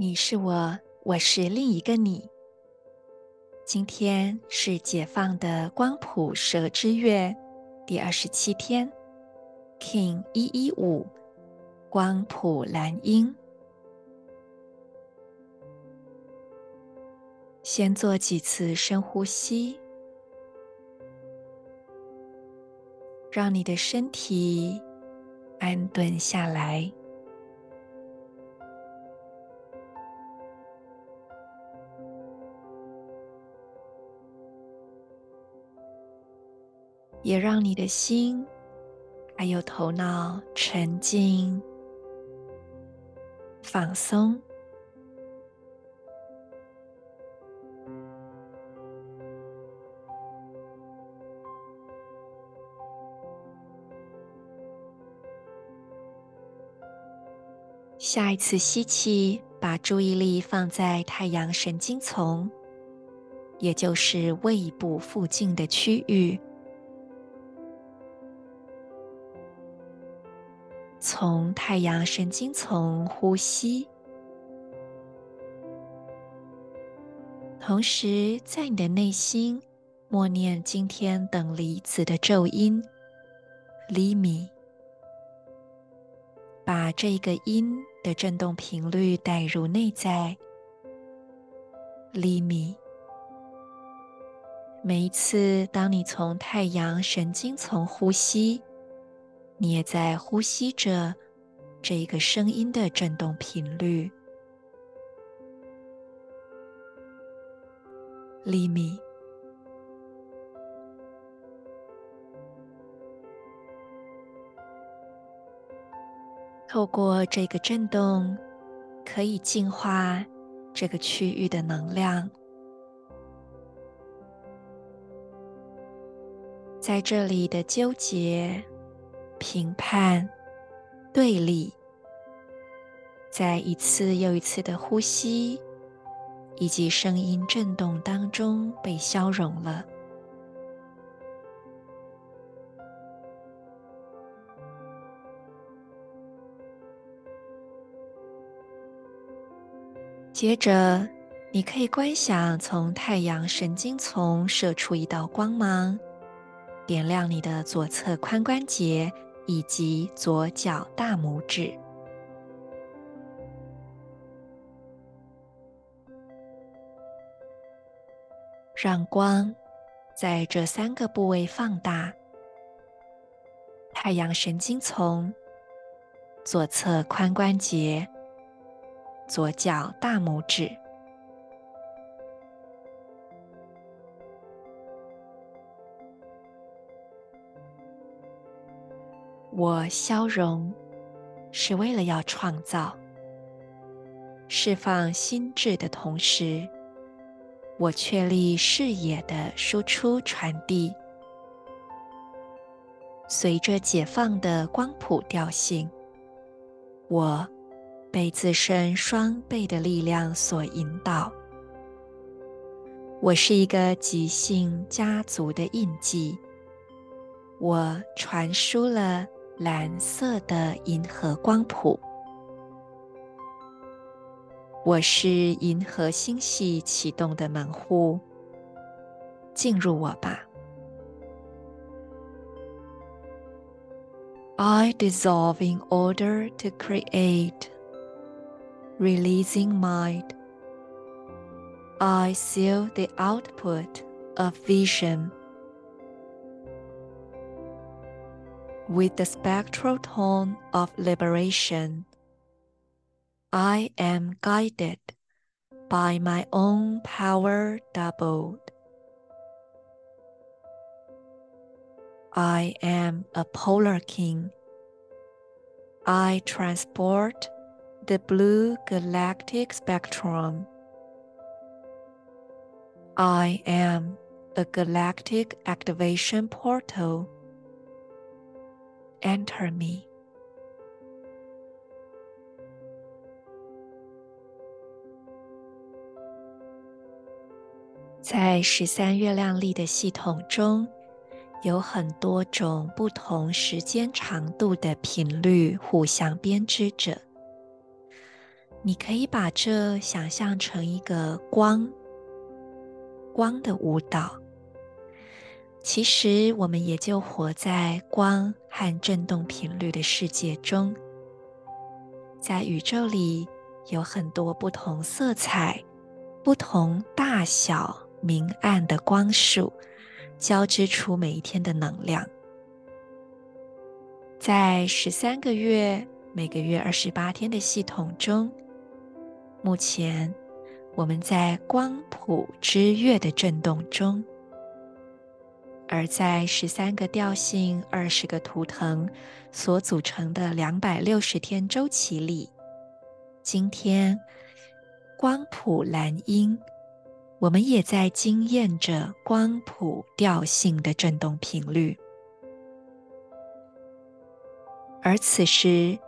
你是我，我是另一个你。今天是解放的光谱蛇之月第二十七天，King 一一五光谱蓝鹰。先做几次深呼吸，让你的身体安顿下来。也让你的心还有头脑沉静、放松。下一次吸气，把注意力放在太阳神经丛，也就是胃部附近的区域。从太阳神经丛呼吸，同时在你的内心默念今天等离子的咒音 “Limi”，把这个音的振动频率带入内在 “Limi”。每一次当你从太阳神经丛呼吸，你也在呼吸着这一个声音的振动频率。厘米。透过这个震动，可以净化这个区域的能量。在这里的纠结。评判、对立，在一次又一次的呼吸以及声音震动当中被消融了。接着，你可以观想从太阳神经丛射出一道光芒，点亮你的左侧髋关节。以及左脚大拇指，让光在这三个部位放大：太阳神经丛、左侧髋关节、左脚大拇指。我消融，是为了要创造、释放心智的同时，我确立视野的输出传递。随着解放的光谱调性，我被自身双倍的力量所引导。我是一个极性家族的印记，我传输了。蓝色的银河光谱，我是银河星系启动的门户，进入我吧。I dissolve in order to create, releasing mind. I seal the output of vision. with the spectral tone of liberation. I am guided by my own power doubled. I am a polar king. I transport the blue galactic spectrum. I am a galactic activation portal. Enter me. 在十三月亮历的系统中，有很多种不同时间长度的频率互相编织着。你可以把这想象成一个光，光的舞蹈。其实，我们也就活在光和振动频率的世界中。在宇宙里，有很多不同色彩、不同大小。明暗的光束交织出每一天的能量，在十三个月、每个月二十八天的系统中，目前我们在光谱之月的震动中，而在十三个调性、二十个图腾所组成的两百六十天周期里，今天光谱蓝鹰。我们也在经验着光谱调性的振动频率，而此时，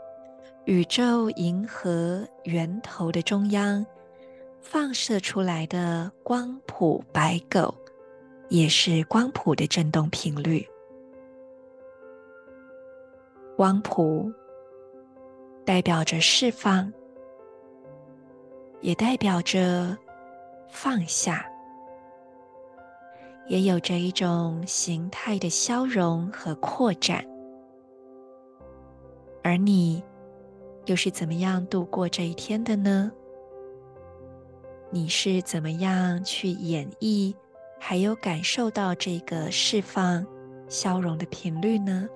宇宙银河源头的中央放射出来的光谱白狗，也是光谱的振动频率。光谱代表着释放，也代表着。放下，也有着一种形态的消融和扩展。而你又是怎么样度过这一天的呢？你是怎么样去演绎，还有感受到这个释放、消融的频率呢？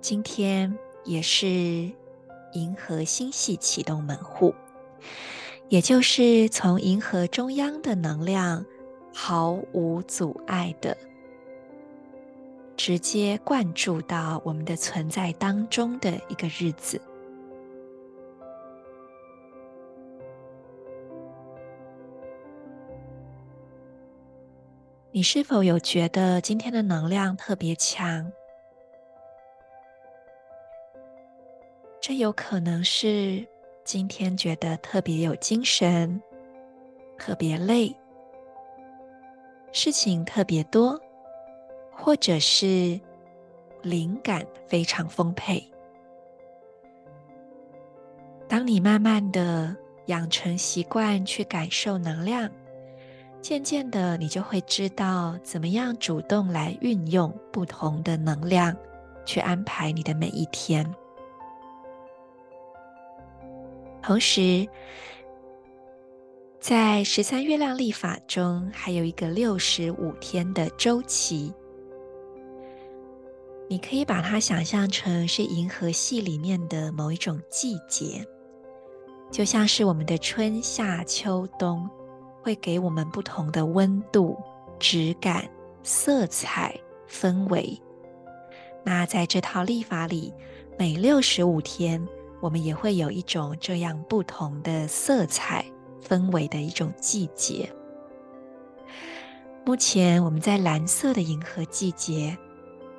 今天也是。银河星系启动门户，也就是从银河中央的能量毫无阻碍的直接灌注到我们的存在当中的一个日子。你是否有觉得今天的能量特别强？这有可能是今天觉得特别有精神，特别累，事情特别多，或者是灵感非常丰沛。当你慢慢的养成习惯去感受能量，渐渐的你就会知道怎么样主动来运用不同的能量，去安排你的每一天。同时，在十三月亮历法中，还有一个六十五天的周期。你可以把它想象成是银河系里面的某一种季节，就像是我们的春夏秋冬，会给我们不同的温度、质感、色彩、氛围。那在这套历法里，每六十五天。我们也会有一种这样不同的色彩氛围的一种季节。目前我们在蓝色的银河季节，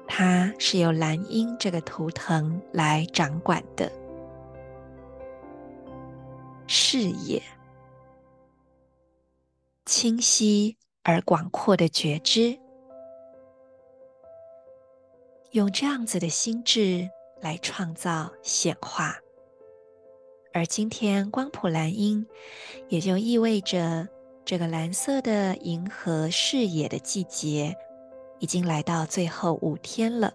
它是由蓝鹰这个图腾来掌管的视野，清晰而广阔的觉知，用这样子的心智来创造显化。而今天光谱蓝鹰，也就意味着这个蓝色的银河视野的季节已经来到最后五天了。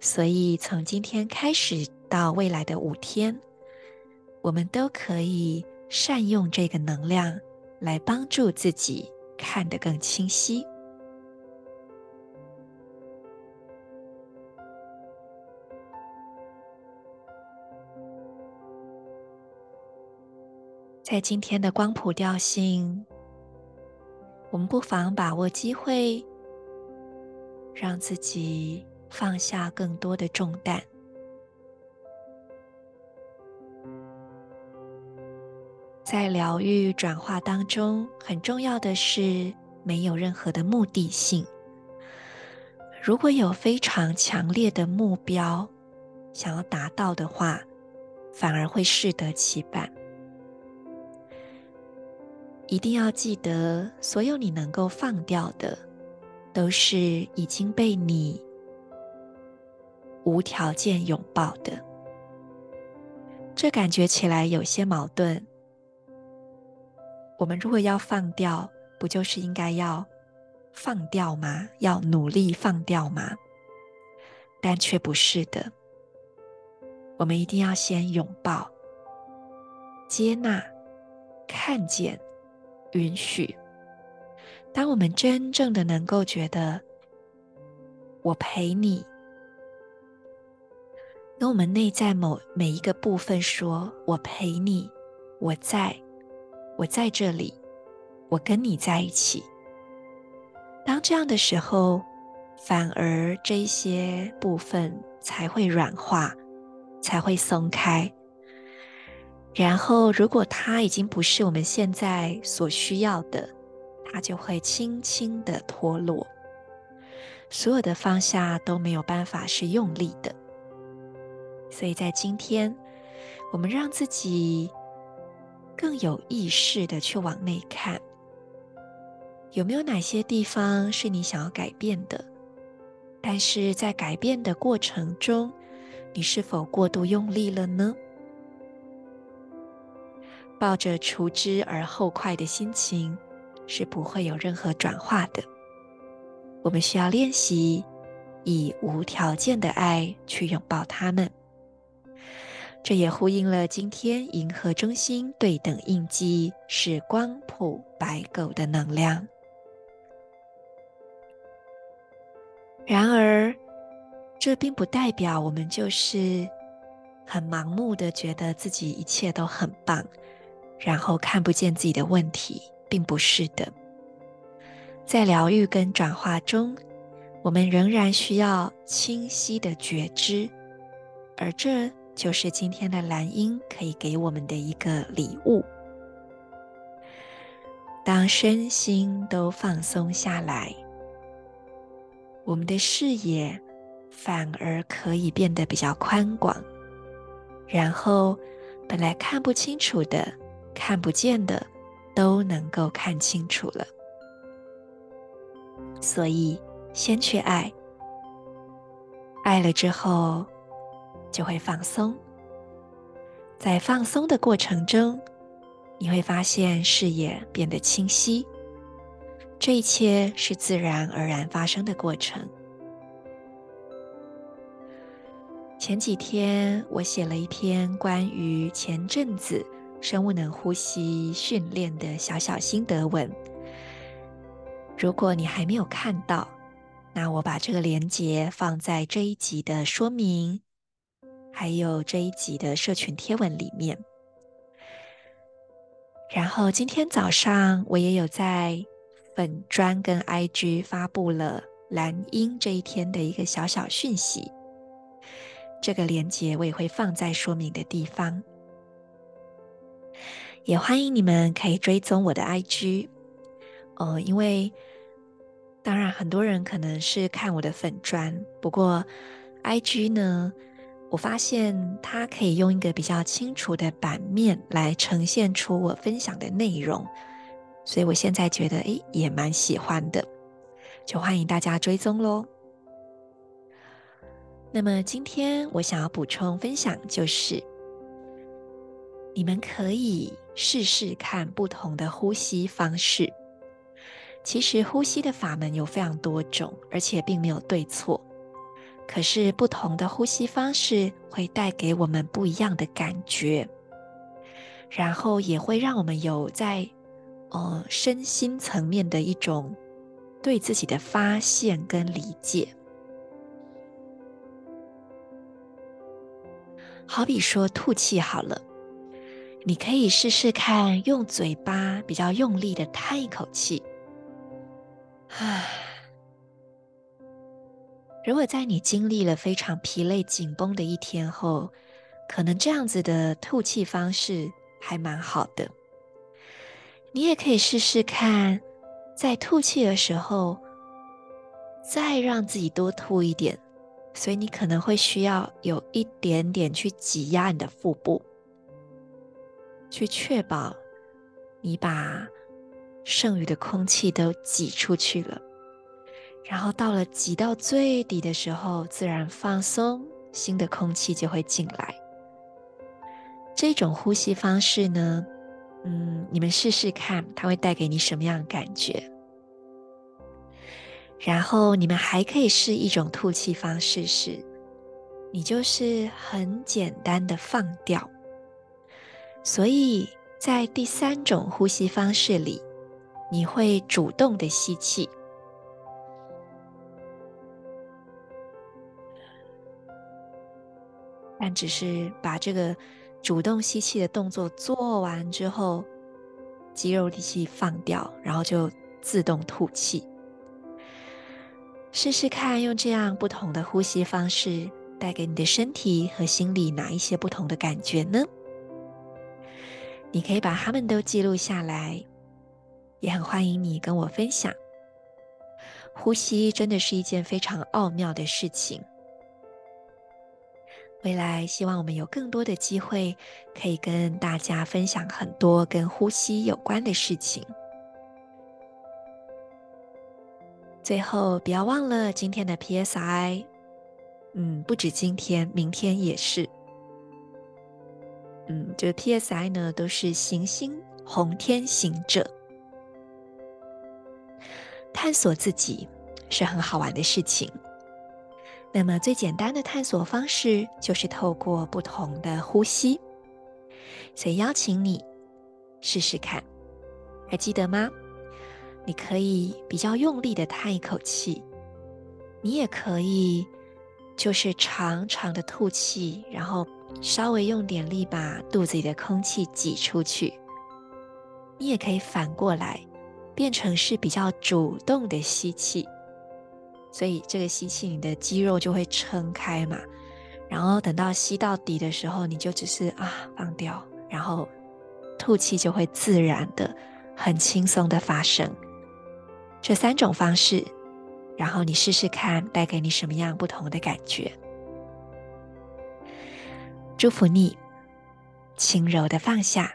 所以从今天开始到未来的五天，我们都可以善用这个能量来帮助自己看得更清晰。在今天的光谱调性，我们不妨把握机会，让自己放下更多的重担。在疗愈转化当中，很重要的是没有任何的目的性。如果有非常强烈的目标想要达到的话，反而会适得其反。一定要记得，所有你能够放掉的，都是已经被你无条件拥抱的。这感觉起来有些矛盾。我们如果要放掉，不就是应该要放掉吗？要努力放掉吗？但却不是的。我们一定要先拥抱、接纳、看见、允许。当我们真正的能够觉得我陪你，跟我们内在某每一个部分说：“我陪你，我在。”我在这里，我跟你在一起。当这样的时候，反而这些部分才会软化，才会松开。然后，如果它已经不是我们现在所需要的，它就会轻轻的脱落。所有的放下都没有办法是用力的。所以在今天，我们让自己。更有意识的去往内看，有没有哪些地方是你想要改变的？但是在改变的过程中，你是否过度用力了呢？抱着除之而后快的心情，是不会有任何转化的。我们需要练习以无条件的爱去拥抱他们。这也呼应了今天银河中心对等印记是光谱白狗的能量。然而，这并不代表我们就是很盲目的觉得自己一切都很棒，然后看不见自己的问题，并不是的。在疗愈跟转化中，我们仍然需要清晰的觉知，而这。就是今天的蓝鹰可以给我们的一个礼物。当身心都放松下来，我们的视野反而可以变得比较宽广，然后本来看不清楚的、看不见的，都能够看清楚了。所以，先去爱，爱了之后。就会放松，在放松的过程中，你会发现视野变得清晰。这一切是自然而然发生的过程。前几天我写了一篇关于前阵子生物能呼吸训练的小小心得文。如果你还没有看到，那我把这个连接放在这一集的说明。还有这一集的社群贴文里面，然后今天早上我也有在粉专跟 IG 发布了蓝鹰这一天的一个小小讯息，这个链接我也会放在说明的地方，也欢迎你们可以追踪我的 IG，呃，因为当然很多人可能是看我的粉专，不过 IG 呢。我发现它可以用一个比较清楚的版面来呈现出我分享的内容，所以我现在觉得诶也蛮喜欢的，就欢迎大家追踪喽。那么今天我想要补充分享就是，你们可以试试看不同的呼吸方式。其实呼吸的法门有非常多种，而且并没有对错。可是，不同的呼吸方式会带给我们不一样的感觉，然后也会让我们有在呃身心层面的一种对自己的发现跟理解。好比说吐气好了，你可以试试看用嘴巴比较用力的叹一口气，如果在你经历了非常疲累、紧绷的一天后，可能这样子的吐气方式还蛮好的。你也可以试试看，在吐气的时候，再让自己多吐一点。所以你可能会需要有一点点去挤压你的腹部，去确保你把剩余的空气都挤出去了。然后到了挤到最底的时候，自然放松，新的空气就会进来。这种呼吸方式呢，嗯，你们试试看，它会带给你什么样的感觉？然后你们还可以试一种吐气方式是，是你就是很简单的放掉。所以在第三种呼吸方式里，你会主动的吸气，但只是把这个主动吸气的动作做完之后，肌肉力气放掉，然后就自动吐气。试试看，用这样不同的呼吸方式带给你的身体和心理哪一些不同的感觉呢？你可以把它们都记录下来，也很欢迎你跟我分享。呼吸真的是一件非常奥妙的事情。未来希望我们有更多的机会，可以跟大家分享很多跟呼吸有关的事情。最后，不要忘了今天的 PSI。嗯，不止今天，明天也是。嗯，这 PSI 呢，都是行星红天行者。探索自己是很好玩的事情。那么，最简单的探索方式就是透过不同的呼吸。所以，邀请你试试看，还记得吗？你可以比较用力的叹一口气，你也可以就是长长的吐气，然后稍微用点力把肚子里的空气挤出去。你也可以反过来，变成是比较主动的吸气，所以这个吸气你的肌肉就会撑开嘛，然后等到吸到底的时候，你就只是啊放掉，然后吐气就会自然的、很轻松的发生。这三种方式，然后你试试看，带给你什么样不同的感觉？祝福你，轻柔的放下。